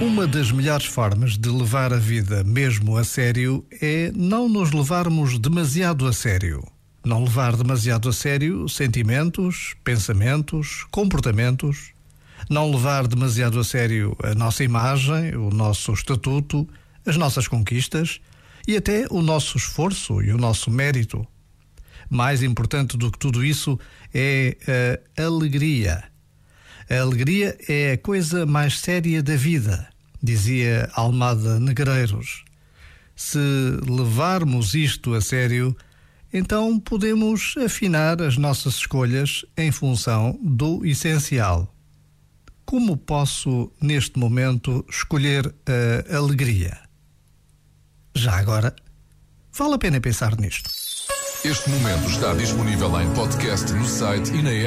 Uma das melhores formas de levar a vida mesmo a sério é não nos levarmos demasiado a sério. Não levar demasiado a sério sentimentos, pensamentos, comportamentos. Não levar demasiado a sério a nossa imagem, o nosso estatuto, as nossas conquistas e até o nosso esforço e o nosso mérito. Mais importante do que tudo isso é a alegria a alegria é a coisa mais séria da vida, dizia Almada Negreiros. Se levarmos isto a sério, então podemos afinar as nossas escolhas em função do essencial. Como posso, neste momento, escolher a alegria? Já agora, vale a pena pensar nisto. Este momento está disponível em podcast no site e na app.